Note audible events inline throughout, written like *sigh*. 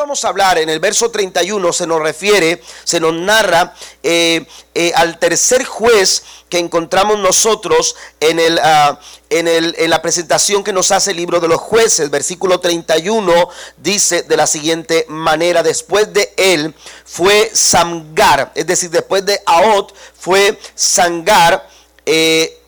vamos a hablar en el verso 31, se nos refiere, se nos narra eh, eh, al tercer juez que encontramos nosotros en, el, ah, en, el, en la presentación que nos hace el libro de los jueces. Versículo 31 dice de la siguiente manera, después de él fue Samgar, es decir, después de Aot fue Sangar. Eh,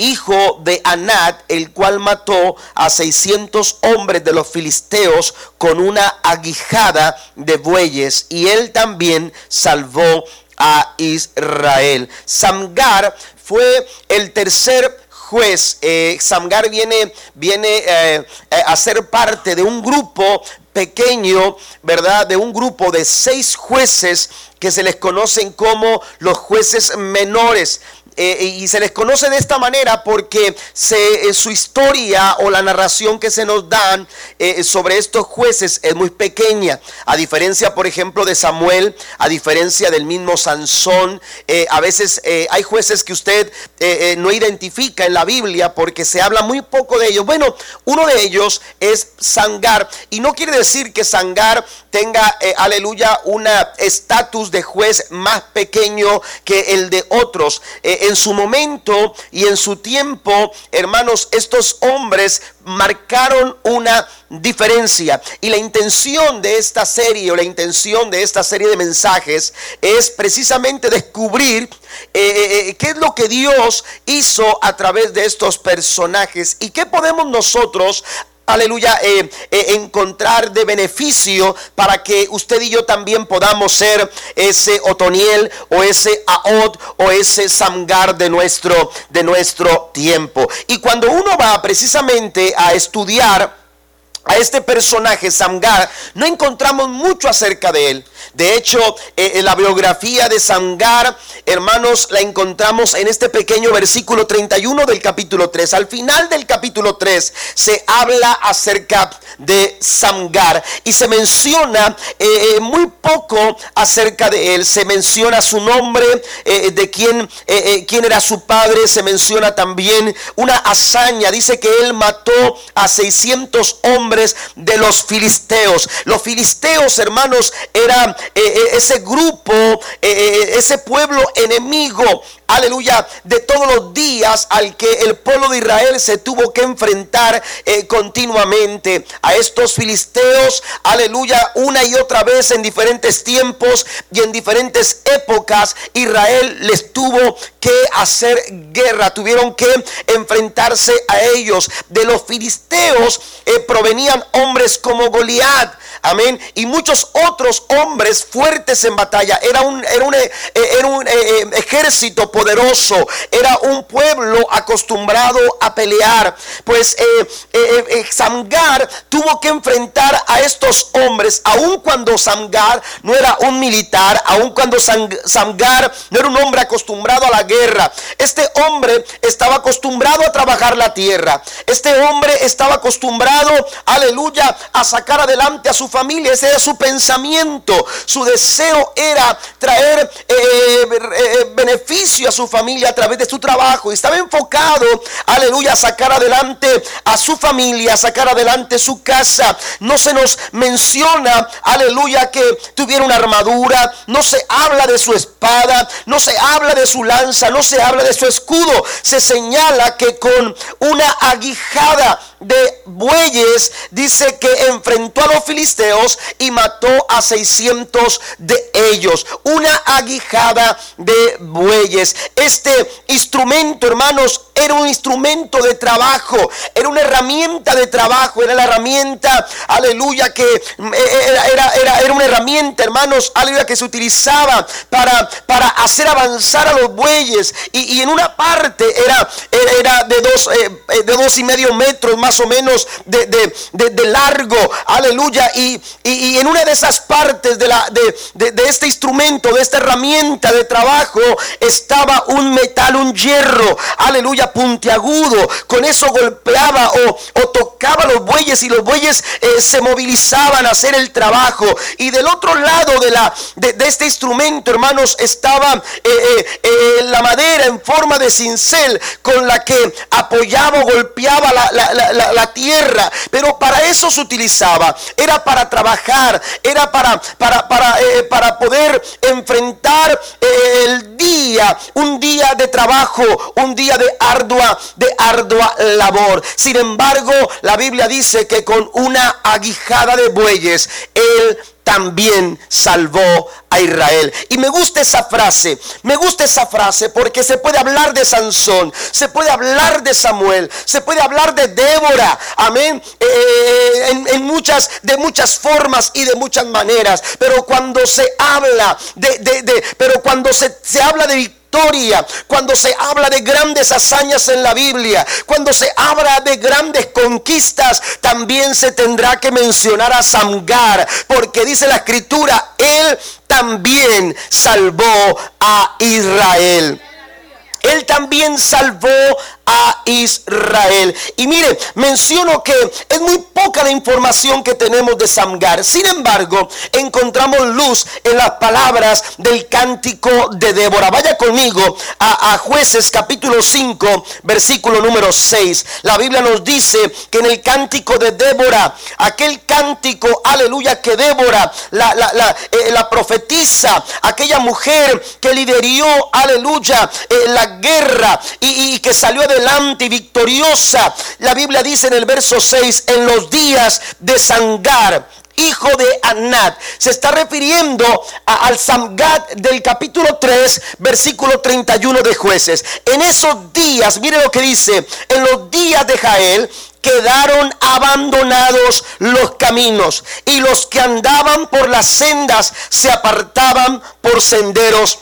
hijo de Anat, el cual mató a 600 hombres de los filisteos con una aguijada de bueyes, y él también salvó a Israel. Samgar fue el tercer juez. Eh, Samgar viene, viene eh, eh, a ser parte de un grupo pequeño, ¿verdad? De un grupo de seis jueces que se les conocen como los jueces menores. Eh, y se les conoce de esta manera porque eh, su historia o la narración que se nos dan eh, sobre estos jueces es muy pequeña. A diferencia, por ejemplo, de Samuel, a diferencia del mismo Sansón, a veces hay jueces que usted no identifica en la Biblia porque se habla muy poco de ellos. Bueno, uno de ellos es Sangar. Y no quiere decir que Sangar tenga, aleluya, un estatus de juez más pequeño que el de otros en su momento y en su tiempo, hermanos, estos hombres marcaron una diferencia. Y la intención de esta serie o la intención de esta serie de mensajes es precisamente descubrir eh, eh, eh, qué es lo que Dios hizo a través de estos personajes y qué podemos nosotros aleluya, eh, eh, encontrar de beneficio para que usted y yo también podamos ser ese Otoniel o ese Aod o ese Samgar de nuestro, de nuestro tiempo. Y cuando uno va precisamente a estudiar, a este personaje, Samgar, no encontramos mucho acerca de él. De hecho, eh, la biografía de Samgar, hermanos, la encontramos en este pequeño versículo 31 del capítulo 3. Al final del capítulo 3 se habla acerca de Samgar y se menciona eh, eh, muy poco acerca de él. Se menciona su nombre, de quién, quién era su padre, se menciona también una hazaña. Dice que él mató a 600 hombres de los filisteos. Los filisteos, hermanos, eran eh, eh, ese grupo, eh, ese pueblo enemigo, aleluya, de todos los días al que el pueblo de Israel se tuvo que enfrentar continuamente a estos filisteos, aleluya, una y otra vez en diferentes tiempos y en diferentes épocas, Israel les tuvo que hacer guerra, tuvieron que enfrentarse a ellos. De los filisteos provenían hombres como Goliat, amén, y muchos otros hombres fuertes en batalla. Era un, era un, eh, era un eh, eh, ejército poderoso, era un pueblo acostumbrado a pelear. Pues Samgar tuvo que enfrentar a estos hombres, aun cuando Samgar no era un militar, aun cuando Samgar no era un hombre acostumbrado a la guerra. Este hombre estaba acostumbrado a trabajar la tierra. Este hombre estaba acostumbrado, aleluya, a sacar adelante a su familia. Ese era su pensamiento. Su deseo era traer eh, eh, eh, beneficio a su familia a través de su trabajo. Y estaba enfocado, aleluya, a sacar adelante a su familia, a sacar adelante su casa. No se nos menciona, aleluya, que tuviera una armadura. No se habla de su espada. No se habla de su lanza. No se habla de su escudo. Se señala que con una aguijada de bueyes dice que enfrentó a los filisteos y mató a 600 de ellos. Una aguijada de bueyes. Este instrumento, hermanos, era un instrumento de trabajo, era una herramienta de trabajo, era la herramienta, aleluya, que eh, era, era, era, una herramienta, hermanos, aleluya, que se utilizaba para, para hacer avanzar a los bueyes. Y, en una parte era, era de, dos, eh, eh, de dos y medio metros más o menos de, de, largo, aleluya. Y, y, en una de esas partes de, la, de, de este instrumento, de esta herramienta de trabajo, estaba un metal, un hierro, aleluya puntiagudo. Con eso golpeaba o, tocaba los bueyes y los bueyes eh, se movilizaban a hacer el trabajo. Y del otro lado de, la, de, este instrumento, hermanos, estaba eh, eh, la madera en forma de cincel con la que apoyaba o golpeaba la, tierra, pero para eso se utilizaba. Era para trabajar, era para, para, para, eh, para poder enfrentar eh, el día, un día de trabajo, un día de ardua, de ardua labor. Sin embargo, la Biblia dice que con una aguijada de bueyes, él también salvó a Israel. Y me gusta esa frase, me gusta esa frase porque se puede hablar de Sansón, se puede hablar de Samuel, se puede hablar de Débora, amén, eh, en, muchas, de muchas formas y de muchas maneras. Pero cuando se habla de, de, pero cuando se, se habla de victoria, cuando se habla de grandes hazañas en la Biblia, cuando se habla de grandes conquistas, también se tendrá que mencionar a Samgar, porque dice la escritura, él también salvó a Israel. Él también salvó a Israel. Y mire, menciono que es muy poca la información que tenemos de Samgar. Sin embargo, encontramos luz en las palabras del cántico de Débora. Vaya conmigo a, jueces capítulo 5, versículo número 6. La Biblia nos dice que en el cántico de Débora, aquel cántico, aleluya, que Débora, la, la, eh, profetisa, aquella mujer que liderió, aleluya, eh, la guerra y, y que salió de y victoriosa. La Biblia dice en el verso 6, en los días de Sangar, hijo de Anat. Se está refiriendo al Sangat del capítulo 3, versículo 31 de jueces. En esos días, mire lo que dice, en los días de Jael quedaron abandonados los caminos y los que andaban por las sendas se apartaban por senderos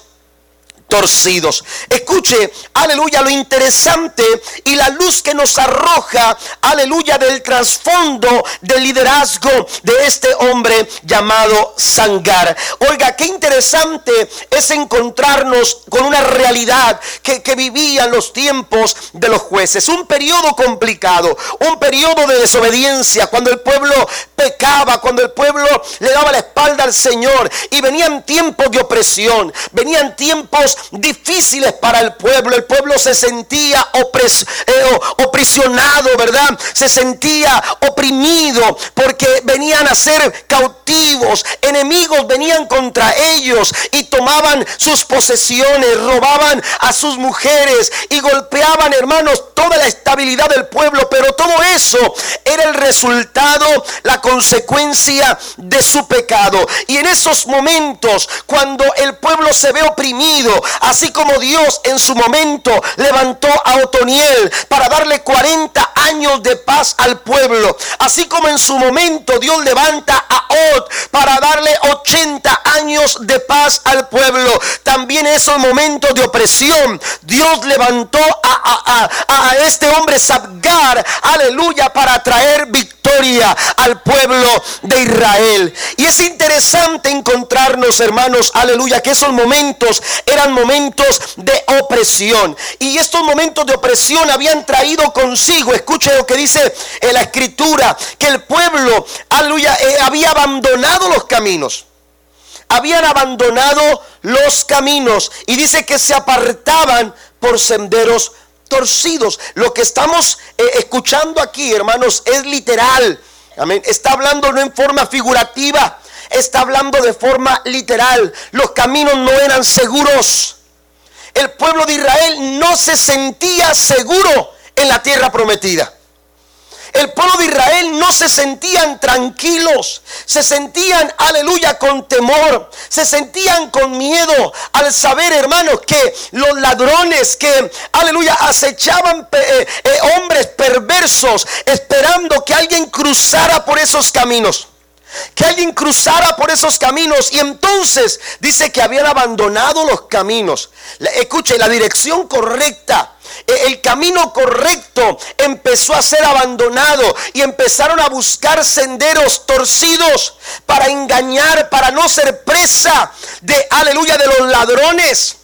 torcidos. Escuche, aleluya, lo interesante y la luz que nos arroja, aleluya, del trasfondo del liderazgo de este hombre llamado Sangar. Oiga, qué interesante es encontrarnos con una realidad que, que vivían los tiempos de los jueces. Un periodo complicado, un periodo de desobediencia, cuando el pueblo pecaba, cuando el pueblo le daba la espalda al Señor y venían tiempos de opresión, venían tiempos difíciles para el pueblo. El pueblo se sentía opres, eh, oprisionado, ¿verdad? Se sentía oprimido porque venían a ser cautivos. Enemigos venían contra ellos y tomaban sus posesiones, robaban a sus mujeres y golpeaban, hermanos, toda la estabilidad del pueblo. Pero todo eso era el resultado, la consecuencia de su pecado. Y en esos momentos, cuando el pueblo se ve oprimido, Así como Dios en su momento levantó a Otoniel para darle 40 años de paz al pueblo. Así como en su momento Dios levanta a Od para darle 80 años de paz al pueblo. También en esos momentos de opresión Dios levantó a, a, este hombre Sabgar, aleluya, para traer victoria al pueblo de Israel. Y es interesante encontrarnos, hermanos, aleluya, que esos momentos eran momentos de opresión. Y estos momentos de opresión habían traído consigo, escuche lo que dice en la escritura, que el pueblo, aleluya, eh, había abandonado los caminos. Habían abandonado los caminos y dice que se apartaban por senderos torcidos. Lo que estamos eh, escuchando aquí, hermanos, es literal. Amén. Está hablando no en forma figurativa, está hablando de forma literal. Los caminos no eran seguros el pueblo de Israel no se sentía seguro en la tierra prometida. El pueblo de Israel no se sentían tranquilos, se sentían, aleluya, con temor, se sentían con miedo al saber, hermanos, que los ladrones que, aleluya, acechaban eh, eh, hombres perversos esperando que alguien cruzara por esos caminos que alguien cruzara por esos caminos y entonces dice que habían abandonado los caminos. Escuche, la dirección correcta, e, el camino correcto empezó a ser abandonado y empezaron a buscar senderos torcidos para engañar, para no ser presa de, aleluya, de los ladrones.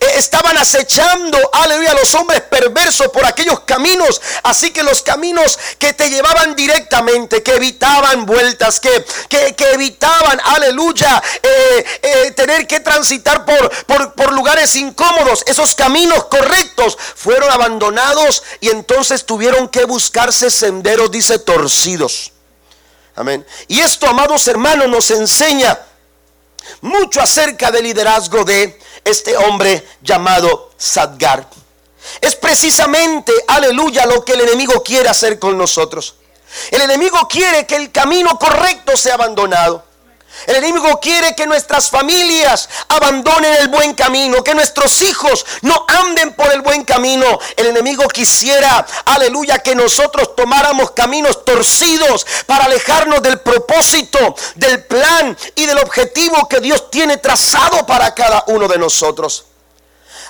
Eh, estaban acechando, aleluya, a los hombres perversos por aquellos caminos. Así que los caminos que te llevaban directamente, que evitaban vueltas, que, que, evitaban, aleluya, eh, eh, tener que transitar por, por, por lugares incómodos, esos caminos correctos fueron abandonados y entonces tuvieron que buscarse senderos, dice, torcidos. Amén. Y esto, amados hermanos, nos enseña mucho acerca del liderazgo de este hombre llamado Sadgar. Es precisamente, aleluya, lo que el enemigo quiere hacer con nosotros. El enemigo quiere que el camino correcto sea abandonado. El enemigo quiere que nuestras familias abandonen el buen camino, que nuestros hijos no anden por el buen camino. El enemigo quisiera, aleluya, que nosotros tomáramos caminos torcidos para alejarnos del propósito, del plan y del objetivo que Dios tiene trazado para cada uno de nosotros.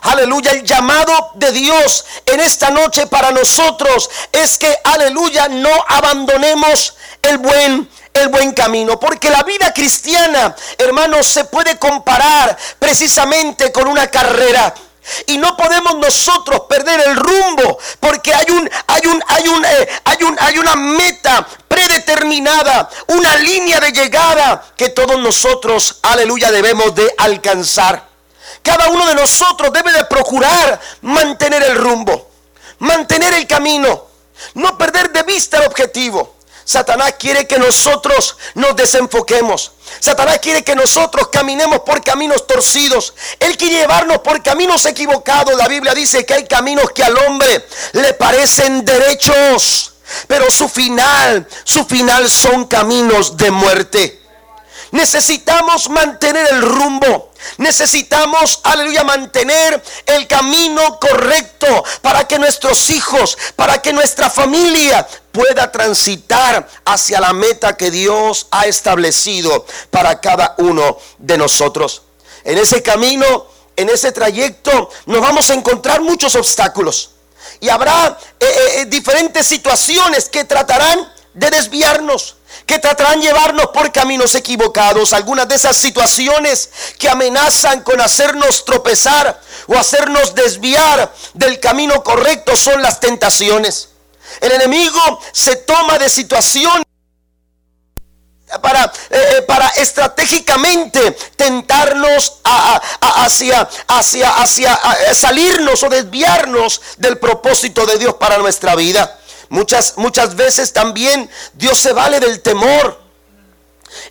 Aleluya, el llamado de Dios en esta noche para nosotros es que, aleluya, no abandonemos el buen el buen camino. Porque la vida cristiana, hermanos, se puede comparar precisamente con una carrera. Y no podemos nosotros perder el rumbo porque hay un hay un hay un eh, hay un hay una meta predeterminada, una línea de llegada que todos nosotros, aleluya, debemos de alcanzar. Cada uno de nosotros debe de procurar mantener el rumbo, mantener el camino, no perder de vista el objetivo. Satanás quiere que nosotros nos desenfoquemos. Satanás quiere que nosotros caminemos por caminos torcidos. Él quiere llevarnos por caminos equivocados. La Biblia dice que hay caminos que al hombre le parecen derechos. Pero su final, su final son caminos de muerte. Necesitamos mantener el rumbo. Necesitamos, aleluya, mantener el camino correcto para que nuestros hijos, para que nuestra familia pueda transitar hacia la meta que Dios ha establecido para cada uno de nosotros. En ese camino, en ese trayecto, nos vamos a encontrar muchos obstáculos. Y habrá eh, eh, eh, diferentes situaciones que tratarán de desviarnos que tratarán llevarnos por caminos equivocados. Algunas de esas situaciones que amenazan con hacernos tropezar o hacernos desviar del camino correcto son las tentaciones. El enemigo se toma de situaciones para, eh, eh, para estratégicamente tentarnos hacia, hacia, hacia salirnos o desviarnos del propósito de Dios para nuestra vida. Muchas, muchas veces también Dios se vale del temor.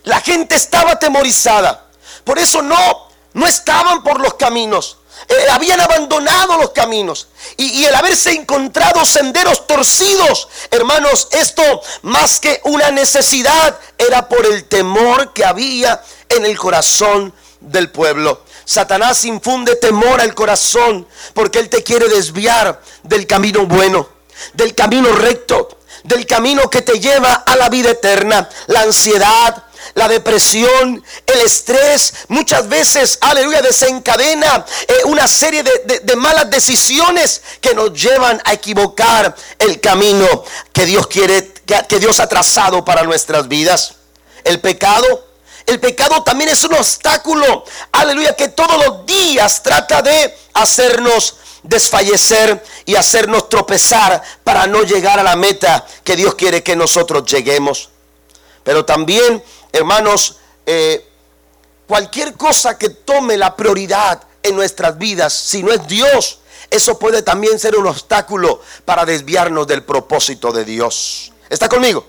La gente estaba atemorizada. Por eso no, no estaban por los caminos. Eh, habían abandonado los caminos. Y, y, el haberse encontrado senderos torcidos, hermanos, esto más que una necesidad era por el temor que había en el corazón del pueblo. Satanás infunde temor al corazón porque él te quiere desviar del camino bueno del camino recto, del camino que te lleva a la vida eterna. La ansiedad, la depresión, el estrés, muchas veces, aleluya, desencadena eh, una serie de, malas decisiones que nos llevan a equivocar el camino que Dios quiere, que Dios ha trazado para nuestras vidas. El pecado, el pecado también es un obstáculo, aleluya, que todos los días trata de hacernos desfallecer y hacernos tropezar para no llegar a la meta que Dios quiere que nosotros lleguemos. Pero también, hermanos, eh, cualquier cosa que tome la prioridad en nuestras vidas, si no es Dios, eso puede también ser un obstáculo para desviarnos del propósito de Dios. ¿Está conmigo?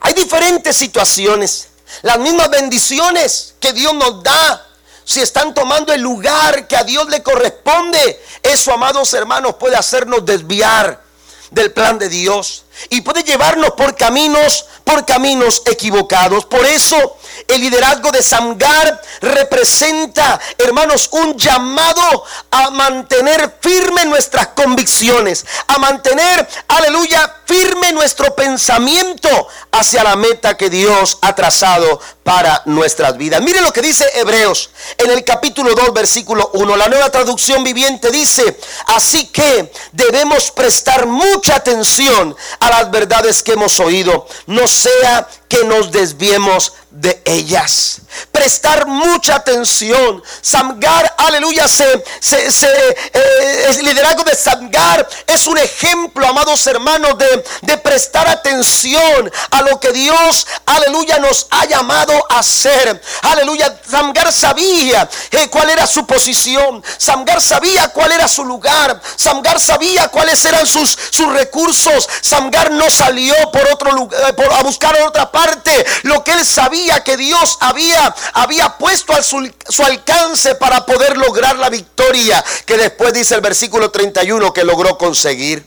Hay diferentes situaciones. Las mismas bendiciones que Dios nos da si están tomando el lugar que a Dios le corresponde, eso, amados hermanos, puede hacernos desviar del plan de Dios y puede llevarnos por caminos, por caminos equivocados. Por eso el liderazgo de Samgar representa, hermanos, un llamado a mantener firme nuestras convicciones, a mantener, aleluya, firme nuestro pensamiento hacia la meta que Dios ha trazado para nuestras vidas. Miren lo que dice Hebreos en el capítulo 2, versículo 1. La nueva traducción viviente dice, así que debemos prestar mucha atención a las verdades que hemos oído, no sea que nos desviemos de ellas. prestar mucha atención. Samgar, aleluya, se, eh, el liderazgo de Samgar es un ejemplo, amados hermanos, de, de prestar atención a lo que Dios, aleluya, nos ha llamado a hacer. Aleluya, Samgar sabía eh, cuál era su posición. Samgar sabía cuál era su lugar. Samgar sabía cuáles eran sus, sus recursos. Samgar no salió por otro lugar, por, a buscar otra parte. Lo que él sabía que Dios había, había puesto a su, su alcance para poder lograr la victoria que después dice el versículo 31 que logró conseguir.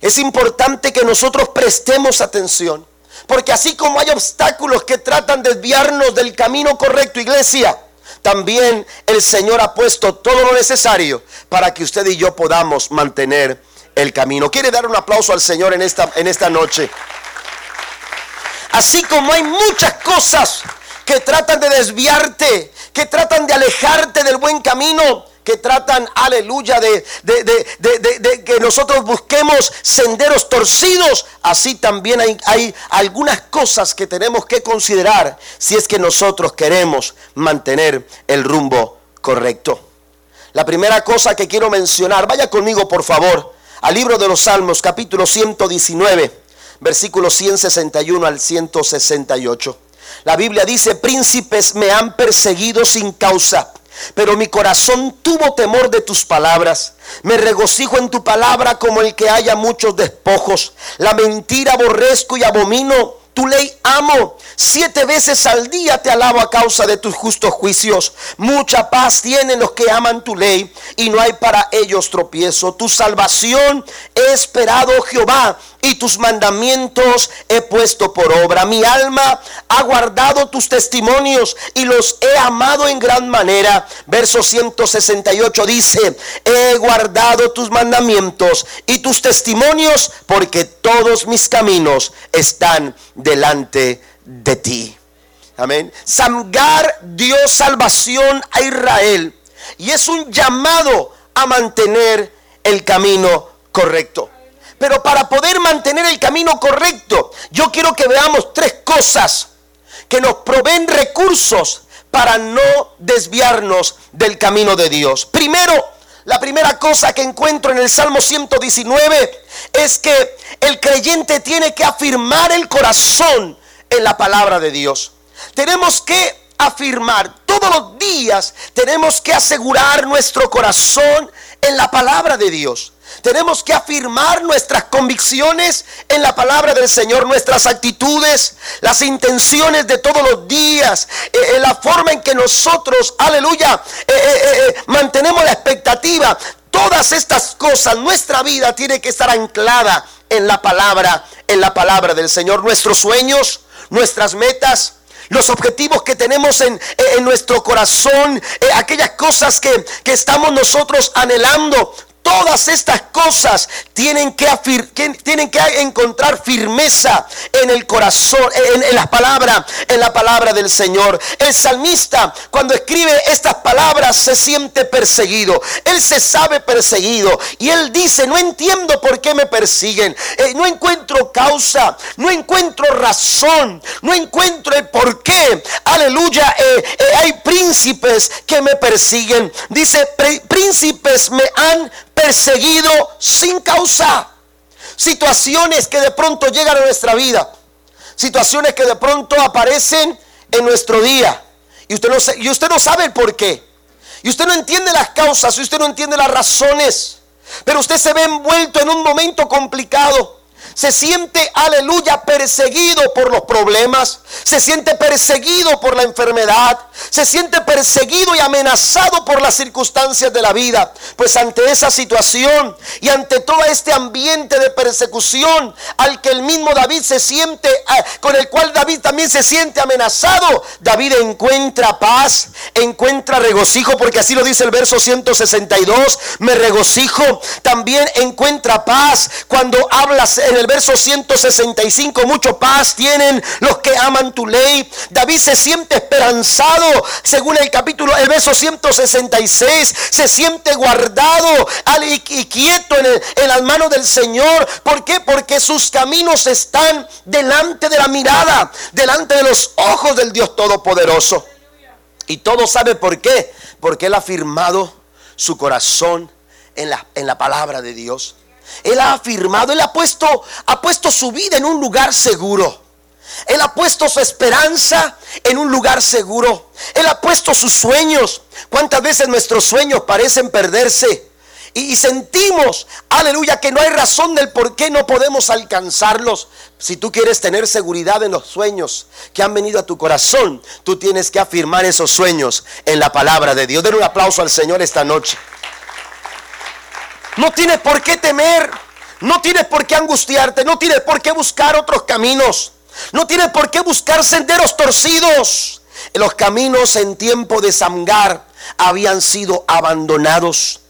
Es importante que nosotros prestemos atención. Porque así como hay obstáculos que tratan de desviarnos del camino correcto, iglesia, también el Señor ha puesto todo lo necesario para que usted y yo podamos mantener el camino. ¿Quiere dar un aplauso al Señor en esta, en esta noche? Así como hay muchas cosas que tratan de desviarte, que tratan de alejarte del buen camino, que tratan, aleluya, de, que nosotros busquemos senderos torcidos, así también hay, hay algunas cosas que tenemos que considerar si es que nosotros queremos mantener el rumbo correcto. La primera cosa que quiero mencionar, vaya conmigo por favor al libro de los Salmos, capítulo 119, versículos 161 al 168. La Biblia dice, príncipes me han perseguido sin causa pero mi corazón tuvo temor de tus palabras. Me regocijo en tu palabra como el que haya muchos despojos. La mentira aborrezco y abomino. Tu ley amo. Siete veces al día te alabo a causa de tus justos juicios. Mucha paz tienen los que aman tu ley y no hay para ellos tropiezo. Tu salvación he esperado, Jehová y tus mandamientos he puesto por obra. Mi alma ha guardado tus testimonios y los he amado en gran manera. Verso 168 dice, he guardado tus mandamientos y tus testimonios porque todos mis caminos están delante de ti. Amén. Samgar dio salvación a Israel y es un llamado a mantener el camino correcto. Pero para poder mantener el camino correcto, yo quiero que veamos tres cosas que nos proveen recursos para no desviarnos del camino de Dios. Primero, la primera cosa que encuentro en el Salmo 119 es que el creyente tiene que afirmar el corazón en la palabra de Dios. Tenemos que afirmar todos los días, tenemos que asegurar nuestro corazón en la palabra de Dios. Tenemos que afirmar nuestras convicciones en la palabra del Señor, nuestras actitudes, las intenciones de todos los días, eh, eh, la forma en que nosotros, aleluya, eh, mantenemos la expectativa. Todas estas cosas, nuestra vida tiene que estar anclada en la palabra, en la palabra del Señor. Nuestros sueños, nuestras metas, los objetivos que tenemos en, nuestro corazón, aquellas cosas que, que, estamos nosotros anhelando, Todas estas cosas tienen que, tienen que encontrar firmeza en el corazón, en, la palabra, en la palabra del Señor. El salmista, cuando escribe estas palabras, se siente perseguido. Él se sabe perseguido. Y él dice, no entiendo por qué me persiguen. Eh, no encuentro causa, no encuentro razón, no encuentro el por qué. Aleluya, eh, eh, hay príncipes que me persiguen. Dice, príncipes me han perseguido sin causa. Situaciones que de pronto llegan a nuestra vida. Situaciones que de pronto aparecen en nuestro día. Y usted no, y usted no sabe el por qué. Y usted no entiende las causas, y usted no entiende las razones. Pero usted se ve envuelto en un momento complicado se siente, aleluya, perseguido por los problemas, se siente perseguido por la enfermedad, se siente perseguido y amenazado por las circunstancias de la vida. Pues ante esa situación y ante todo este ambiente de persecución al que el mismo David se siente, ah, con el cual David también se siente amenazado, David encuentra paz, encuentra regocijo, porque así lo dice el verso 162, me regocijo, también encuentra paz cuando hablas en el verso 165, mucho paz tienen los que aman tu ley. David se siente esperanzado según el capítulo, el verso 166, se siente guardado y, quieto en, en las manos del Señor. ¿Por qué? Porque sus caminos están delante de la mirada, delante de los ojos del Dios Todopoderoso. Y todo sabe por qué. Porque Él ha firmado su corazón en la, en la palabra de Dios. Él ha afirmado, Él ha puesto, ha puesto su vida en un lugar seguro. Él ha puesto su esperanza en un lugar seguro. Él ha puesto sus sueños. ¿Cuántas veces nuestros sueños parecen perderse? Y, sentimos, aleluya, que no hay razón del por qué no podemos alcanzarlos. Si tú quieres tener seguridad en los sueños que han venido a tu corazón, tú tienes que afirmar esos sueños en la palabra de Dios. Den un aplauso al Señor esta noche. No tienes por qué temer, no tienes por qué angustiarte, no tienes por qué buscar otros caminos, no tienes por qué buscar senderos torcidos. Los caminos en tiempo de Samgar habían sido abandonados.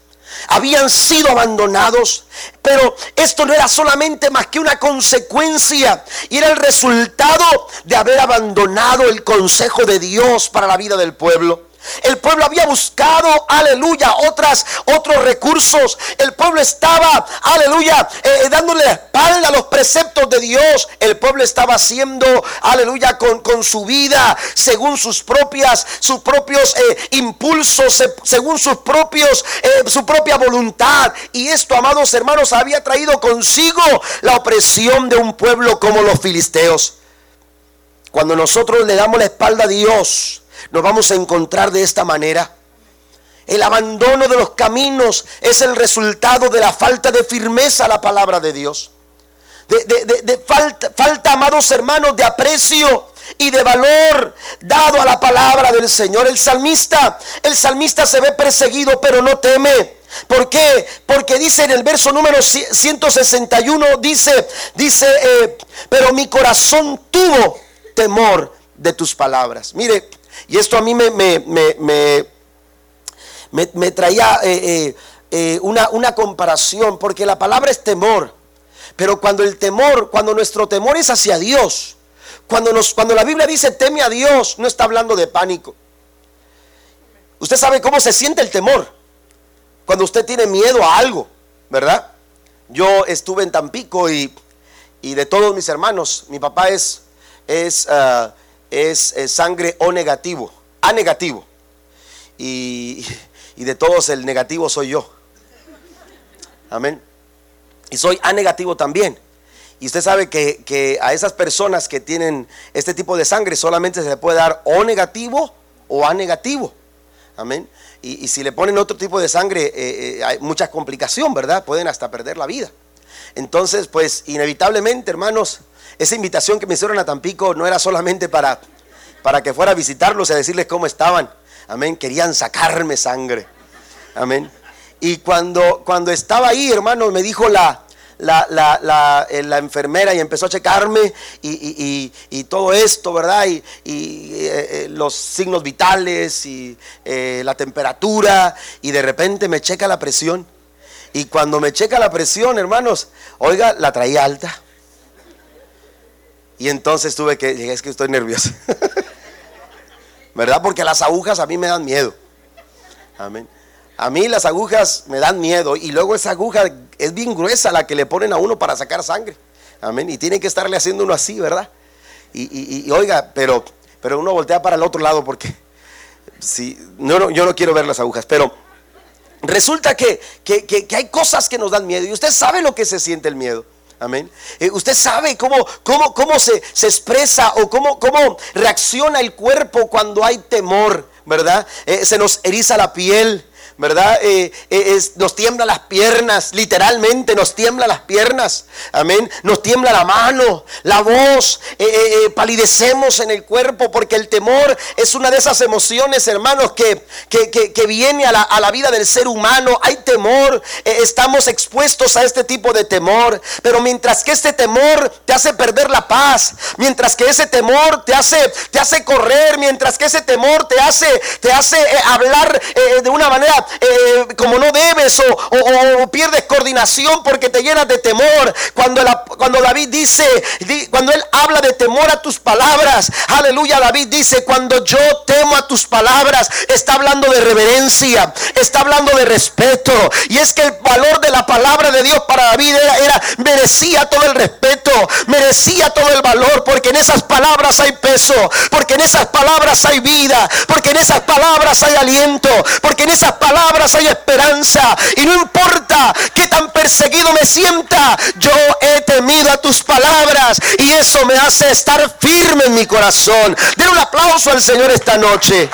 Habían sido abandonados, pero esto no era solamente más que una consecuencia y era el resultado de haber abandonado el consejo de Dios para la vida del pueblo. El pueblo había buscado, aleluya, otras, otros recursos. El pueblo estaba, aleluya, eh, eh, dándole la espalda a los preceptos de Dios. El pueblo estaba haciendo, aleluya, con, con su vida, según sus propias, sus propios eh, impulsos, según sus propios, su propia voluntad. Y esto, amados hermanos, había traído consigo la opresión de un pueblo como los filisteos. Cuando nosotros le damos la espalda a Dios, nos vamos a encontrar de esta manera. El abandono de los caminos es el resultado de la falta de firmeza a la palabra de Dios. De, falta, falta, amados hermanos, de aprecio y de valor dado a la palabra del Señor. El salmista, el salmista se ve perseguido, pero no teme. ¿Por qué? Porque dice en el verso número 161, dice, dice, eh, pero mi corazón tuvo temor de tus palabras. Mire, y esto a mí me, me, traía eh, eh, eh, una, una comparación, porque la palabra es temor. Pero cuando el temor, cuando nuestro temor es hacia Dios, cuando, nos, cuando la Biblia dice teme a Dios, no está hablando de pánico. Usted sabe cómo se siente el temor. Cuando usted tiene miedo a algo, ¿verdad? Yo estuve en Tampico y, de todos mis hermanos, mi papá es, es ah, es, sangre O negativo, A negativo. Y, de todos el negativo soy yo. Amén. Y soy A negativo también. Y usted sabe que, a esas personas que tienen este tipo de sangre solamente se le puede dar O negativo o A negativo. Amén. Y, si le ponen otro tipo de sangre, eh, eh, hay mucha complicación, ¿verdad? Pueden hasta perder la vida. Entonces, pues inevitablemente, hermanos, esa invitación que me hicieron a Tampico no era solamente para, para que fuera a visitarlos y a decirles cómo estaban. Amén. Querían sacarme sangre. Amén. Y cuando, cuando estaba ahí, hermanos, me dijo la, la, la, eh, la, enfermera y empezó a checarme y, y, todo esto, ¿verdad? Y, eh, eh, los signos vitales y la temperatura y de repente me checa la presión. Y cuando me checa la presión, hermanos, oiga, la traía alta. Y entonces tuve que, es que estoy nervioso. *laughs* ¿Verdad? Porque las agujas a mí me dan miedo. Amén. A mí las agujas me dan miedo y luego esa aguja es bien gruesa la que le ponen a uno para sacar sangre. Amén. Y tiene que estarle haciendo uno así, ¿verdad? Y, oiga, pero, pero uno voltea para el otro lado porque si, no, yo no quiero ver las agujas, pero resulta que, que hay cosas que nos dan miedo y usted sabe lo que se siente el miedo. Amén. Eh, usted sabe cómo, cómo, cómo se, se, expresa o cómo, cómo reacciona el cuerpo cuando hay temor, ¿verdad? Eh, se nos eriza la piel. ¿Verdad? Eh, eh, nos tiembla las piernas, literalmente nos tiembla las piernas, amén. Nos tiembla la mano, la voz, eh, palidecemos en el cuerpo porque el temor es una de esas emociones, hermanos, que, que, viene a la, a la, vida del ser humano. Hay temor, estamos expuestos a este tipo de temor, pero mientras que este temor te hace perder la paz, mientras que ese temor te hace, te hace correr, mientras que ese temor te hace, te hace hablar de una manera eh, como no debes o, pierdes coordinación porque te llenas de temor. Cuando, cuando David dice, cuando él habla de temor a tus palabras, aleluya, David dice, cuando yo temo a tus palabras, está hablando de reverencia, está hablando de respeto. Y es que el valor de la palabra de Dios para David era, era merecía todo el respeto, merecía todo el valor, porque en esas palabras hay peso, porque en esas palabras hay vida, porque en esas palabras hay aliento, porque en esas palabras hay esperanza. Y no importa qué tan perseguido me sienta, yo he temido a tus palabras y eso me hace estar firme en mi corazón. Den un aplauso al Señor esta noche.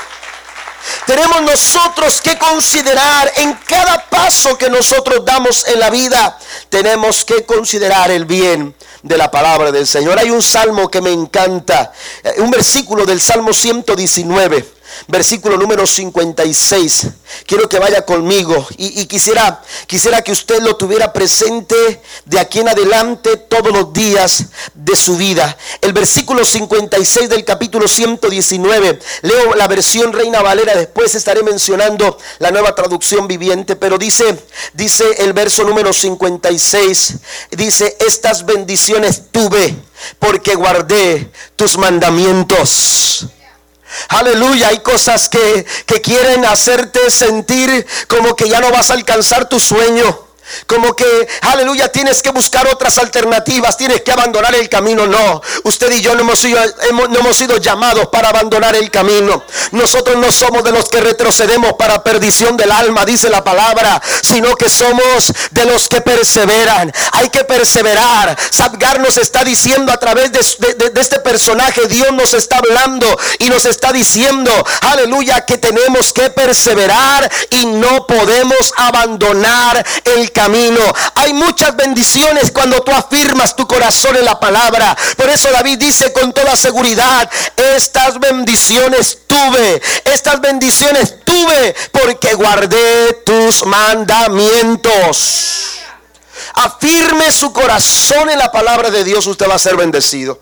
Tenemos nosotros que considerar en cada paso que nosotros damos en la vida, tenemos que considerar el bien de la palabra del Señor. Hay un salmo que me encanta, eh, un versículo del Salmo 119 versículo número 56. Quiero que vaya conmigo y, quisiera, quisiera que usted lo tuviera presente de aquí en adelante todos los días de su vida. El versículo 56 del capítulo 119. Leo la versión Reina Valera, después estaré mencionando la nueva traducción viviente, pero dice, dice el verso número 56, dice, estas bendiciones tuve porque guardé tus mandamientos. Aleluya, hay cosas que, que quieren hacerte sentir como que ya no vas a alcanzar tu sueño. Como que, aleluya, tienes que buscar otras alternativas, tienes que abandonar el camino. No, usted y yo no hemos, sido, no hemos sido llamados para abandonar el camino. Nosotros no somos de los que retrocedemos para perdición del alma, dice la palabra, sino que somos de los que perseveran. Hay que perseverar. Sabgar nos está diciendo a través de, de este personaje, Dios nos está hablando y nos está diciendo, aleluya, que tenemos que perseverar y no podemos abandonar el camino camino. Hay muchas bendiciones cuando tú afirmas tu corazón en la palabra. Por eso David dice con toda seguridad, estas bendiciones tuve, estas bendiciones tuve porque guardé tus mandamientos. Afirme su corazón en la palabra de Dios, usted va a ser bendecido.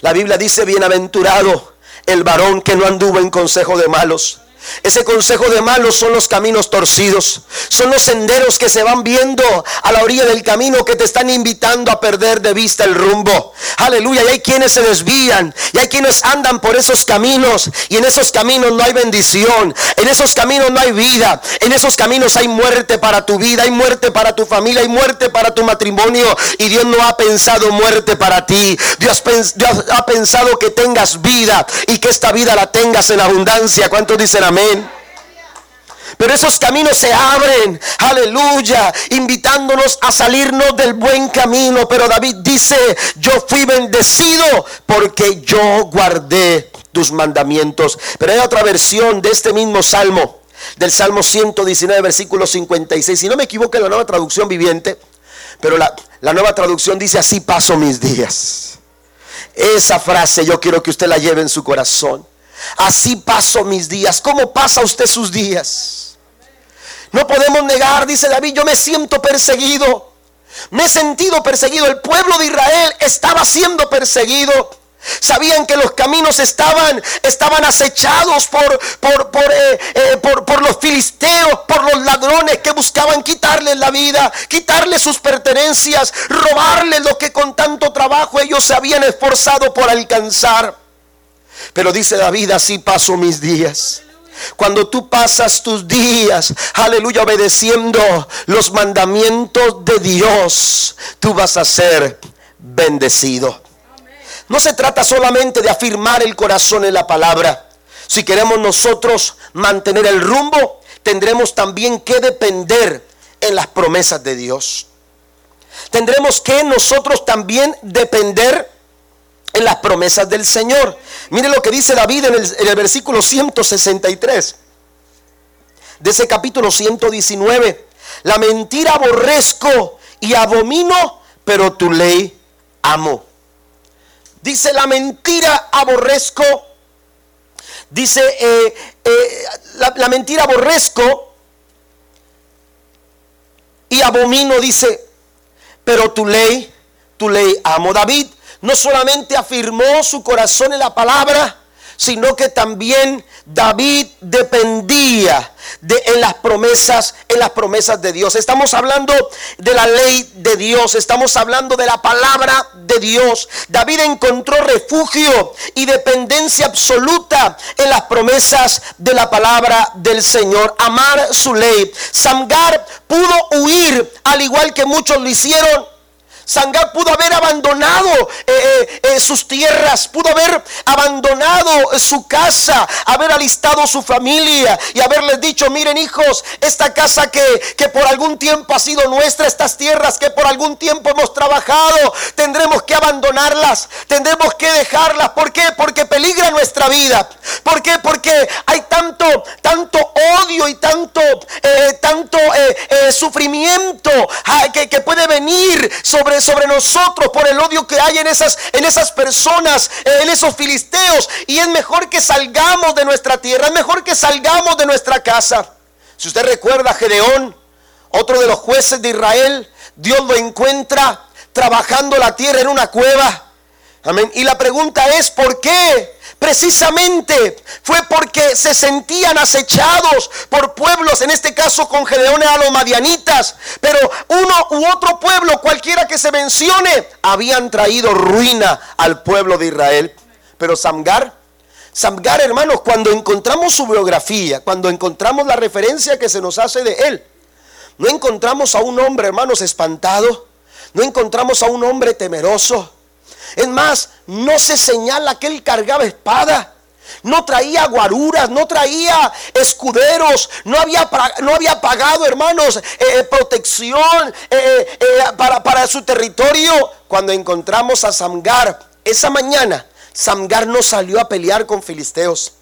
La Biblia dice, bienaventurado el varón que no anduvo en consejo de malos ese consejo de malos son los caminos torcidos. Son los senderos que se van viendo a la orilla del camino que te están invitando a perder de vista el rumbo. Aleluya. Y hay quienes se desvían. Y hay quienes andan por esos caminos. Y en esos caminos no hay bendición. En esos caminos no hay vida. En esos caminos hay muerte para tu vida. Hay muerte para tu familia. Hay muerte para tu matrimonio. Y Dios no ha pensado muerte para ti. Dios, ha pensado que tengas vida. Y que esta vida la tengas en abundancia. ¿Cuántos dicen Amén. Pero esos caminos se abren, aleluya, invitándonos a salirnos del buen camino. Pero David dice, yo fui bendecido porque yo guardé tus mandamientos. Pero hay otra versión de este mismo salmo, del Salmo 119, versículo 56. Si no me equivoco, en la nueva traducción viviente, pero la, la nueva traducción dice, así paso mis días. Esa frase yo quiero que usted la lleve en su corazón. Así paso mis días. ¿Cómo pasa usted sus días? No podemos negar, dice David, yo me siento perseguido. Me he sentido perseguido. El pueblo de Israel estaba siendo perseguido. Sabían que los caminos estaban, estaban acechados por, por, por, eh, eh, por, por, los filisteos, por los ladrones que buscaban quitarles la vida, quitarles sus pertenencias, robarles lo que con tanto trabajo ellos se habían esforzado por alcanzar. Pero dice David, así paso mis días. Cuando tú pasas tus días, aleluya, obedeciendo los mandamientos de Dios, tú vas a ser bendecido. No se trata solamente de afirmar el corazón en la palabra. Si queremos nosotros mantener el rumbo, tendremos también que depender en las promesas de Dios. Tendremos que nosotros también depender en las promesas del Señor. Mire lo que dice David en el, versículo 163 de ese capítulo 119. La mentira aborrezco y abomino, pero tu ley amo. Dice la mentira aborrezco. Dice eh, eh, la, la mentira aborrezco y abomino, dice, pero tu ley, tu ley amo. David no solamente afirmó su corazón en la palabra, sino que también David dependía de en las promesas, en las promesas de Dios. Estamos hablando de la ley de Dios, estamos hablando de la palabra de Dios. David encontró refugio y dependencia absoluta en las promesas de la palabra del Señor, amar su ley. Samgar pudo huir al igual que muchos lo hicieron Sangar pudo haber abandonado eh, eh, eh, sus tierras, pudo haber abandonado su casa, haber alistado su familia y haberles dicho, miren hijos, esta casa que, que por algún tiempo ha sido nuestra, estas tierras que por algún tiempo hemos trabajado, tendremos que abandonarlas, tendremos que dejarlas. ¿Por qué? Porque peligra nuestra vida. ¿Por qué? Porque hay tanto, tanto odio y tanto, tanto sufrimiento ah, que, que puede venir sobre sobre, nosotros por el odio que hay en esas, en esas personas, en esos filisteos. Y es mejor que salgamos de nuestra tierra, es mejor que salgamos de nuestra casa. Si usted recuerda a Gedeón, otro de los jueces de Israel, Dios lo encuentra trabajando la tierra en una cueva. Amén. Y la pregunta es, ¿por qué? Precisamente fue porque se sentían acechados por pueblos, en este caso con Gedeón a los madianitas, pero uno u otro pueblo, cualquiera que se mencione, habían traído ruina al pueblo de Israel. Pero Samgar, Samgar hermanos, cuando encontramos su biografía, cuando encontramos la referencia que se nos hace de él, no encontramos a un hombre, hermanos, espantado, no encontramos a un hombre temeroso, es más, no se señala que él cargaba espada. No traía guaruras, no traía escuderos, no había, no había pagado, hermanos, eh, eh, protección eh, para, para su territorio. Cuando encontramos a Samgar esa mañana, Samgar no salió a pelear con filisteos.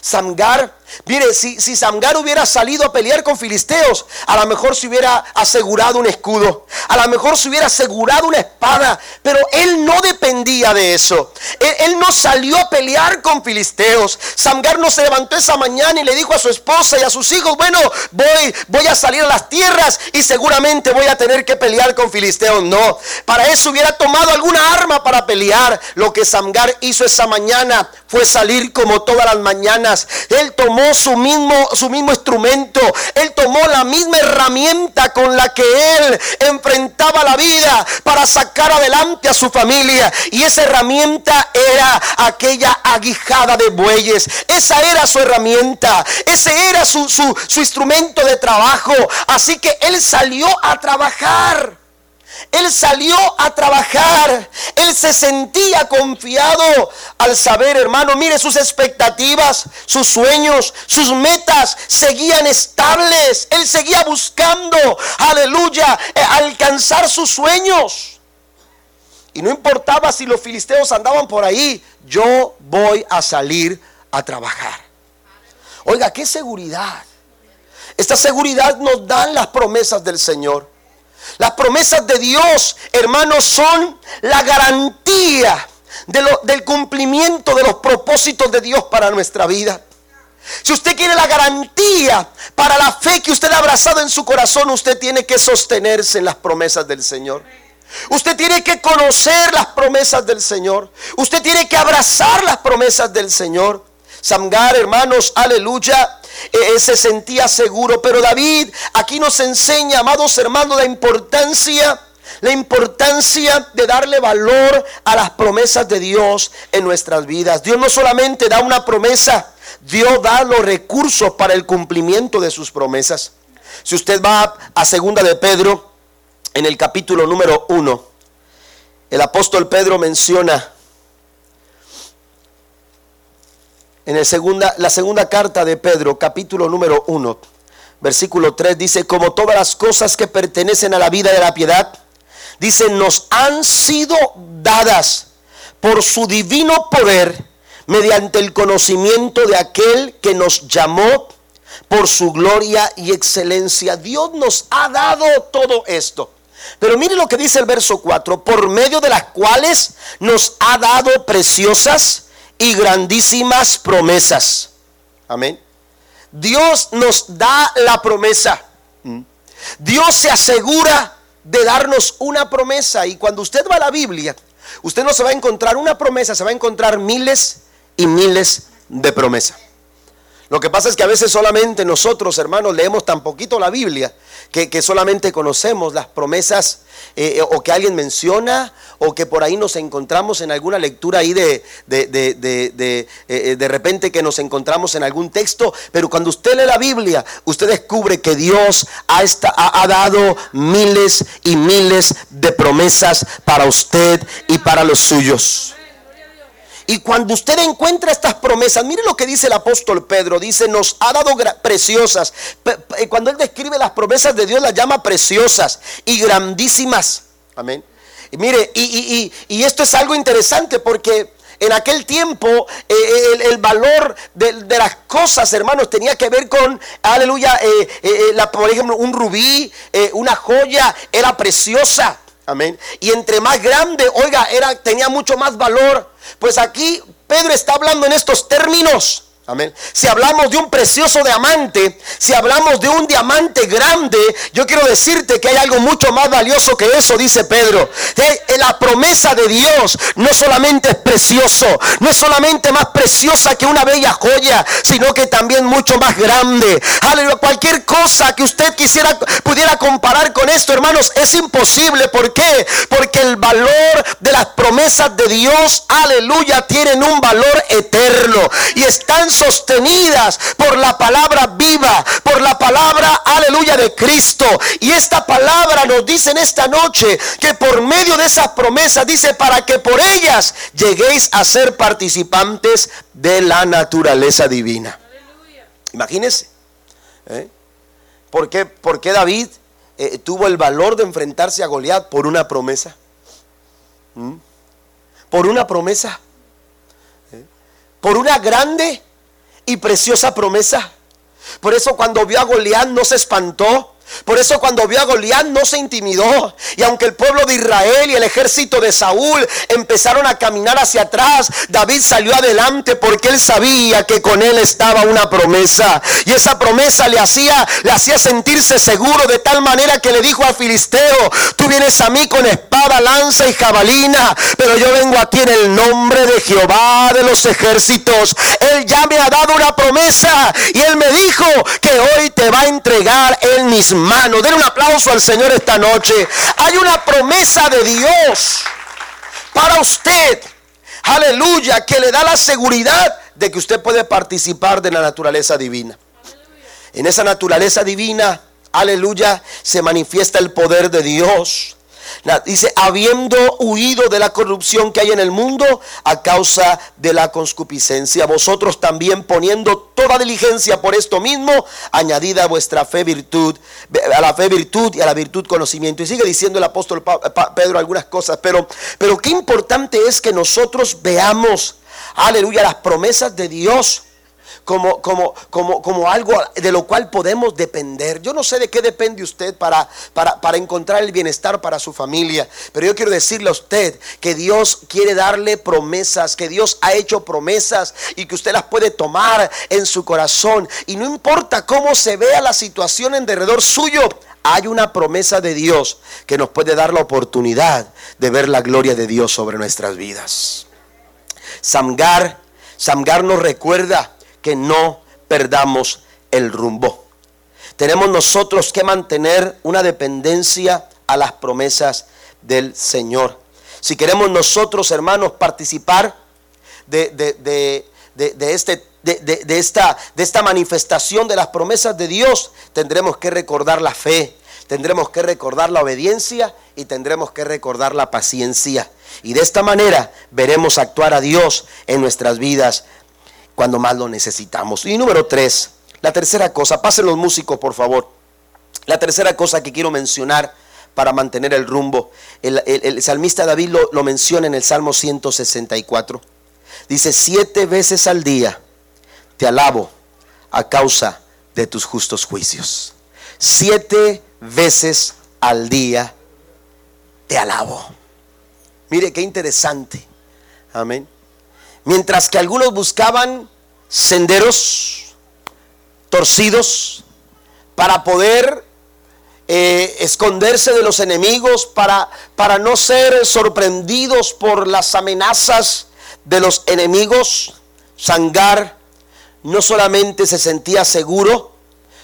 Samgar Mire, si, si Samgar hubiera salido a pelear con filisteos, a lo mejor se hubiera asegurado un escudo, a lo mejor se hubiera asegurado una espada, pero él no dependía de eso. Él, no salió a pelear con filisteos. Samgar no se levantó esa mañana y le dijo a su esposa y a sus hijos, bueno, voy, voy a salir a las tierras y seguramente voy a tener que pelear con filisteos. No, para eso hubiera tomado alguna arma para pelear. Lo que Samgar hizo esa mañana fue salir como todas las mañanas. Él tomó su mismo, su mismo instrumento. Él tomó la misma herramienta con la que él enfrentaba la vida para sacar adelante a su familia. Y esa herramienta era aquella aguijada de bueyes. Esa era su herramienta. Ese era su, su, su instrumento de trabajo. Así que él salió a trabajar. Él salió a trabajar. Él se sentía confiado al saber, hermano, mire sus expectativas, sus sueños, sus metas seguían estables. Él seguía buscando, aleluya, eh, alcanzar sus sueños. Y no importaba si los filisteos andaban por ahí, yo voy a salir a trabajar. Oiga, qué seguridad. Esta seguridad nos dan las promesas del Señor. Las promesas de Dios, hermanos, son la garantía del cumplimiento de los propósitos de Dios para nuestra vida. Si usted quiere la garantía para la fe que usted ha abrazado en su corazón, usted tiene que sostenerse en las promesas del Señor. Usted tiene que conocer las promesas del Señor. Usted tiene que abrazar las promesas del Señor. Samgar, hermanos, aleluya, eh, se sentía seguro. Pero David aquí nos enseña, amados hermanos, la importancia, la importancia de darle valor a las promesas de Dios en nuestras vidas. Dios no solamente da una promesa, Dios da los recursos para el cumplimiento de sus promesas. Si usted va a segunda de Pedro, en el capítulo número 1, el apóstol Pedro menciona en el segunda, la segunda carta de Pedro, capítulo número 1, versículo 3, dice, como todas las cosas que pertenecen a la vida de la piedad, dice, nos han sido dadas por su divino poder mediante el conocimiento de aquel que nos llamó por su gloria y excelencia. Dios nos ha dado todo esto. Pero mire lo que dice el verso 4, por medio de las cuales nos ha dado preciosas y grandísimas promesas. Amén. Dios nos da la promesa. Mm. Dios se asegura de darnos una promesa. Y cuando usted va a la Biblia, usted no se va a encontrar una promesa, se va a encontrar miles y miles de promesa. Lo que pasa es que a veces solamente nosotros, hermanos, leemos tan poquito la Biblia que, solamente conocemos las promesas eh, eh, o que alguien menciona o que por ahí nos encontramos en alguna lectura ahí de, de, de, eh, de, repente que nos encontramos en algún texto. Pero cuando usted lee la Biblia, usted descubre que Dios ha, ha dado miles y miles de promesas para usted y para los suyos. Y cuando usted encuentra estas promesas, mire lo que dice el apóstol Pedro, dice, nos ha dado preciosas. Eh, cuando él describe las promesas de Dios, las llama preciosas y grandísimas. Amén. Y mire, y, esto es algo interesante porque en aquel tiempo eh, eh, el, valor de, las cosas, hermanos, tenía que ver con, aleluya, por ejemplo, un rubí, una joya, era preciosa. Amén. Y entre más grande, oiga, era, tenía mucho más valor. Pues aquí Pedro está hablando en estos términos. Amén. Si hablamos de un precioso diamante, si hablamos de un diamante grande, yo quiero decirte que hay algo mucho más valioso que eso, dice Pedro. La promesa de Dios no solamente es precioso, no es solamente más preciosa que una bella joya, sino que también mucho más grande. Aleluya, cualquier cosa que usted quisiera pudiera comparar con esto, hermanos, es imposible. ¿Por qué? Porque el valor de las promesas de Dios, aleluya, tienen un valor eterno y están sostenidas por la palabra viva, por la palabra, aleluya, de Cristo. Y esta palabra nos dice en esta noche que por medio de esas promesas, dice, para que por ellas lleguéis a ser participantes de la naturaleza divina. Imagínense. ¿eh? ¿Por, qué, David eh, tuvo el valor de enfrentarse a Goliat por una promesa? ¿Mm? Por una promesa. ¿Eh? Por una grande y preciosa promesa. Por eso cuando vio a Goliat no se espantó, por eso cuando vio a Goliat no se intimidó. Y aunque el pueblo de Israel y el ejército de Saúl empezaron a caminar hacia atrás, David salió adelante porque él sabía que con él estaba una promesa. Y esa promesa le hacía, le hacía sentirse seguro de tal manera que le dijo al filisteo, tú vienes a mí con espada, lanza y jabalina, pero yo vengo aquí en el nombre de Jehová de los ejércitos. Él ya me ha dado una promesa y él me dijo que hoy te va a entregar en Mano, Den un aplauso al Señor esta noche. Hay una promesa de Dios para usted. Aleluya, que le da la seguridad de que usted puede participar de la naturaleza divina. En esa naturaleza divina, aleluya, se manifiesta el poder de Dios. Dice, habiendo huido de la corrupción que hay en el mundo a causa de la conscupiscencia, vosotros también poniendo toda diligencia por esto mismo, añadida a vuestra fe virtud, a la fe virtud y a la virtud conocimiento. Y sigue diciendo el apóstol Pedro algunas cosas, pero, pero qué importante es que nosotros veamos, aleluya, las promesas de Dios como, como, como, como algo de lo cual podemos depender. Yo no sé de qué depende usted para, para, para encontrar el bienestar para su familia, pero yo quiero decirle a usted que Dios quiere darle promesas, que Dios ha hecho promesas y que usted las puede tomar en su corazón. Y no importa cómo se vea la situación en derredor suyo, hay una promesa de Dios que nos puede dar la oportunidad de ver la gloria de Dios sobre nuestras vidas. Samgar, Samgar nos recuerda que no perdamos el rumbo. Tenemos nosotros que mantener una dependencia a las promesas del Señor. Si queremos nosotros, hermanos, participar de, de, este, de, esta, de esta manifestación de las promesas de Dios, tendremos que recordar la fe, tendremos que recordar la obediencia y tendremos que recordar la paciencia. Y de esta manera veremos actuar a Dios en nuestras vidas cuando más lo necesitamos. Y número tres, la tercera cosa, pasen los músicos por favor. La tercera cosa que quiero mencionar para mantener el rumbo, el, salmista David lo, lo menciona en el Salmo 164. Dice, siete veces al día te alabo a causa de tus justos juicios. Siete veces al día te alabo. Mire qué interesante. Amén. Mientras que algunos buscaban senderos torcidos para poder eh, esconderse de los enemigos, para, para no ser sorprendidos por las amenazas de los enemigos, Sangar no solamente se sentía seguro,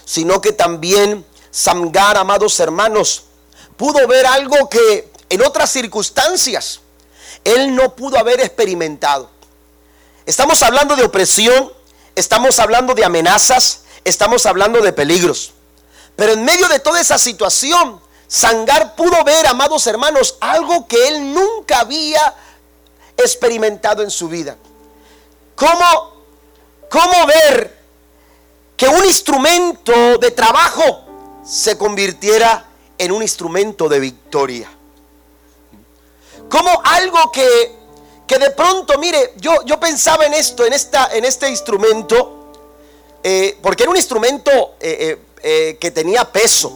sino que también Samgar, amados hermanos, pudo ver algo que en otras circunstancias él no pudo haber experimentado. Estamos hablando de opresión, estamos hablando de amenazas, estamos hablando de peligros. Pero en medio de toda esa situación, Sangar pudo ver, amados hermanos, algo que él nunca había experimentado en su vida. ¿Cómo, cómo ver que un instrumento de trabajo se convirtiera en un instrumento de victoria? Como algo que, que de pronto, mire, yo, yo pensaba en esto, en, esta, en este instrumento, eh, porque era un instrumento eh, eh, que tenía peso,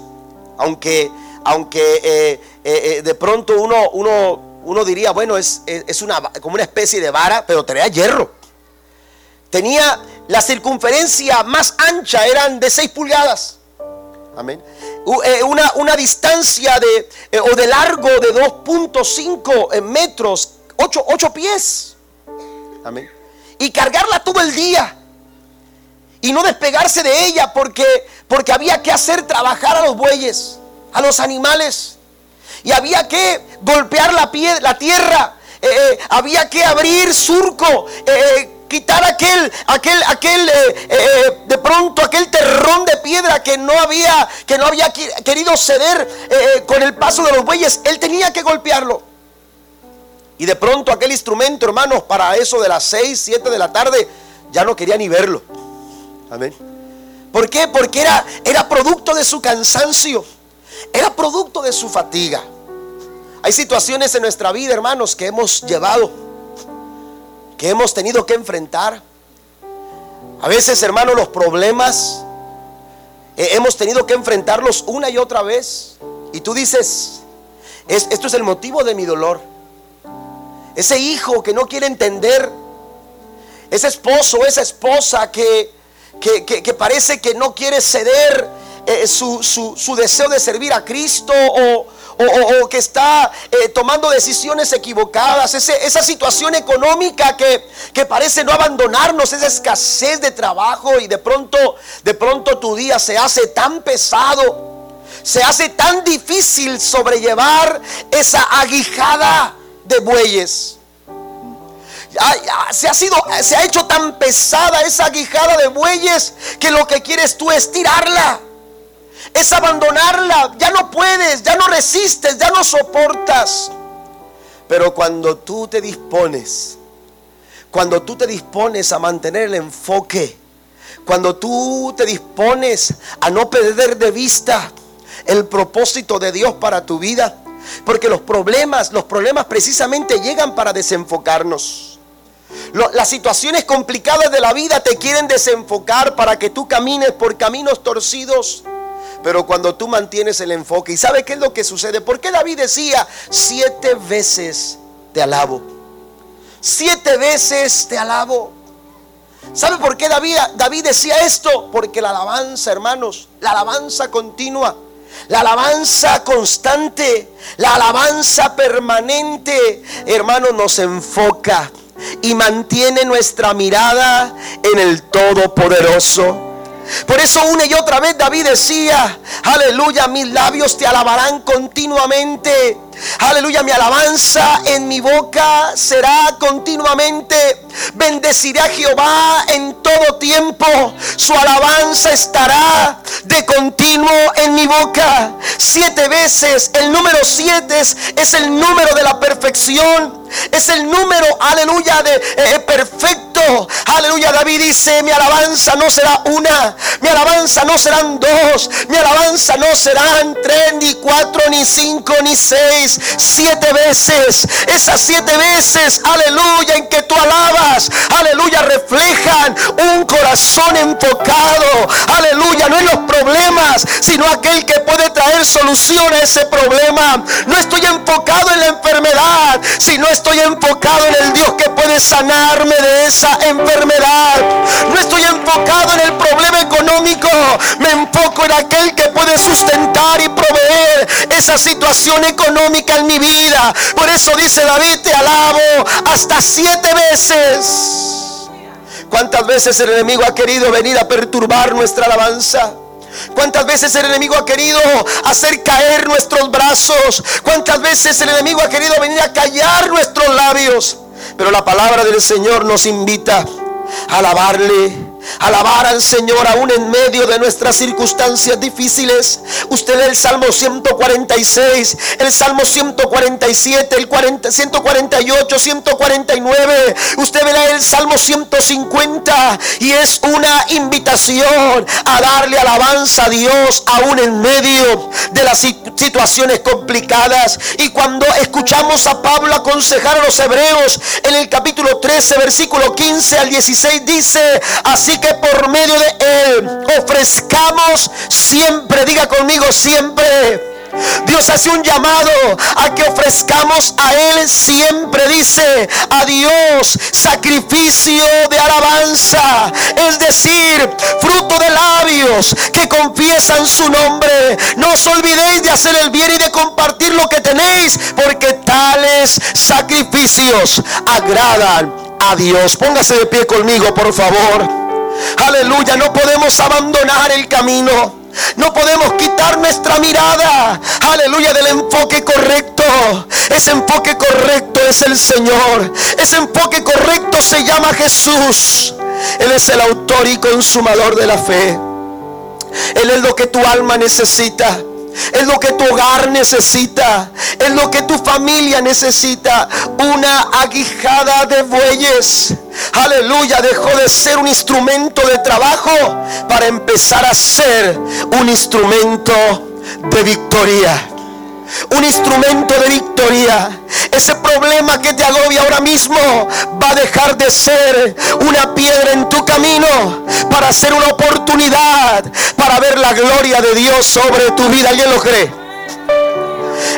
aunque, aunque de pronto uno, uno, uno diría, bueno, es, es una, como una especie de vara, pero tenía hierro. Tenía la circunferencia más ancha, eran de 6 pulgadas. Amén. Eh, una, distancia de, o de largo de 2.5 eh, metros, 8, pies. Amén. Y cargarla todo el día. Y no despegarse de ella porque, porque había que hacer trabajar a los bueyes, a los animales. Y había que golpear la, pie, la tierra. había que abrir surco quitar aquel, aquel, aquel, eh, eh, eh, de pronto aquel terrón de piedra que no había, que no había querido ceder con el paso de los bueyes. Él tenía que golpearlo. Y de pronto aquel instrumento, hermanos, para eso de las 6, 7 de la tarde, ya no quería ni verlo. Amén. ¿Por qué? Porque era, era producto de su cansancio. Era producto de su fatiga. Hay situaciones en nuestra vida, hermanos, que hemos llevado que hemos tenido que enfrentar. A veces, hermano, los problemas eh, hemos tenido que enfrentarlos una y otra vez. Y tú dices, esto es el motivo de mi dolor. Ese hijo que no quiere entender, ese esposo, esa esposa que, que, parece que no quiere ceder eh, su, su deseo de servir a Cristo o, o, que está eh, tomando decisiones equivocadas, esa situación económica que, que, parece no abandonarnos, esa escasez de trabajo y de pronto, de pronto tu día se hace tan pesado, se hace tan difícil sobrellevar esa aguijada de bueyes. Se ha, sido, se ha hecho tan pesada esa aguijada de bueyes que lo que quieres tú es tirarla es abandonarla. Ya no puedes, ya no resistes, ya no soportas. Pero cuando tú te dispones, cuando tú te dispones a mantener el enfoque, cuando tú te dispones a no perder de vista el propósito de Dios para tu vida, porque los problemas, los problemas precisamente llegan para desenfocarnos. las situaciones complicadas de la vida te quieren desenfocar para que tú camines por caminos torcidos. Pero cuando tú mantienes el enfoque, ¿y sabe qué es lo que sucede? Porque David decía, siete veces te alabo? Siete veces te alabo. ¿Sabe por qué David, David decía esto? Porque la alabanza, hermanos, la alabanza continua, la alabanza constante, la alabanza permanente, hermanos, nos enfoca y mantiene nuestra mirada en el Todopoderoso. Por eso una y otra vez David decía, aleluya, mis labios te alabarán continuamente. Aleluya, mi alabanza en mi boca será continuamente. Bendeciré a Jehová en todo tiempo. Su alabanza estará de continuo en mi boca. Siete veces. El número siete es, el número de la perfección. Es el número, aleluya, de eh, perfecto. Aleluya, David dice, mi alabanza no será una. Mi alabanza no serán dos. Mi alabanza no serán tres, ni cuatro, ni cinco, ni seis siete veces. Esas siete veces, aleluya, en que tú alabas, aleluya, reflejan un corazón enfocado, aleluya, no en los problemas, sino aquel que puede traer solución a ese problema. No estoy enfocado en la enfermedad, sino estoy enfocado en el Dios que puede sanarme de esa enfermedad. No estoy enfocado en el problema económico, me enfoco en aquel que puede sustentar y proveer esa situación económica en mi vida. Por eso dice David, te alabo hasta siete veces. ¿Cuántas veces el enemigo ha querido venir a perturbar nuestra alabanza? ¿Cuántas veces el enemigo ha querido hacer caer nuestros brazos? ¿Cuántas veces el enemigo ha querido venir a callar nuestros labios? Pero la palabra del Señor nos invita a alabarle alabar al Señor aún en medio de nuestras circunstancias difíciles. Usted lee el Salmo 146, el Salmo 147, el 40, 148, 149. Usted ve el Salmo 150 y es una invitación a darle alabanza a Dios aún en medio de las situaciones complicadas. Y cuando escuchamos a Pablo aconsejar a los hebreos en el capítulo 13, versículo 15 al 16, dice, así que por medio de Él ofrezcamos siempre, diga conmigo siempre. Dios hace un llamado a que ofrezcamos a Él siempre, dice, a Dios sacrificio de alabanza, es decir, fruto de labios que confiesan su nombre. No os olvidéis de hacer el bien y de compartir lo que tenéis, porque tales sacrificios agradan a Dios. Póngase de pie conmigo, por favor. Aleluya, no podemos abandonar el camino. No podemos quitar nuestra mirada, aleluya, del enfoque correcto. Ese enfoque correcto es el Señor. Ese enfoque correcto se llama Jesús. Él es el autor y consumador de la fe. Él es lo que tu alma necesita. Es lo que tu hogar necesita. Es lo que tu familia necesita. Una aguijada de bueyes. Aleluya. Dejó de ser un instrumento de trabajo para empezar a ser un instrumento de victoria un instrumento de victoria. Ese problema que te agobia ahora mismo va a dejar de ser una piedra en tu camino para ser una oportunidad para ver la gloria de Dios sobre tu vida. ¿Alguien lo cree?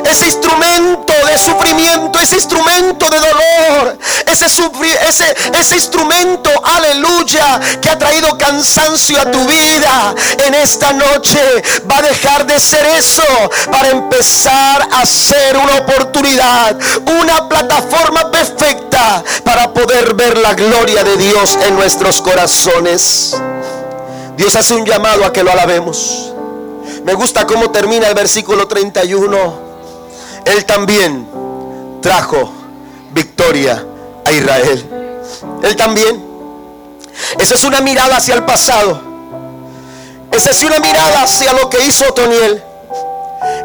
Ese instrumento de sufrimiento, ese instrumento de dolor, ese, instrumento, aleluya, que ha traído cansancio a tu vida en esta noche, va a dejar de ser eso para empezar a ser una oportunidad, una plataforma perfecta para poder ver la gloria de Dios en nuestros corazones. Dios hace un llamado a que lo alabemos. Me gusta cómo termina el versículo 31. Él también trajo victoria a Israel. Él también. Esa es una mirada hacia el pasado. Esa es una mirada hacia lo que hizo Otoniel.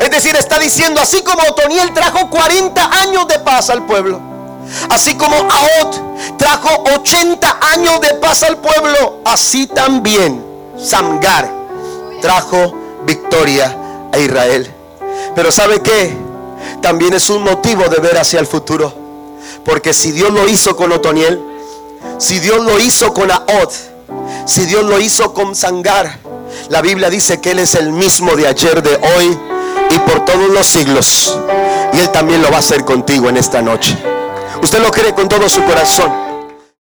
Es decir, está diciendo, así como Otoniel trajo 40 años de paz al pueblo, así como Aot trajo 80 años de paz al pueblo, así también Samgar trajo victoria a Israel. Pero ¿sabe qué? También es un motivo de ver hacia el futuro. Porque si Dios lo hizo con Otoniel, si Dios lo hizo con Aot, si Dios lo hizo con Sangar, la Biblia dice que Él es el mismo de ayer, de hoy y por todos los siglos. Y Él también lo va a hacer contigo en esta noche. Usted lo cree con todo su corazón.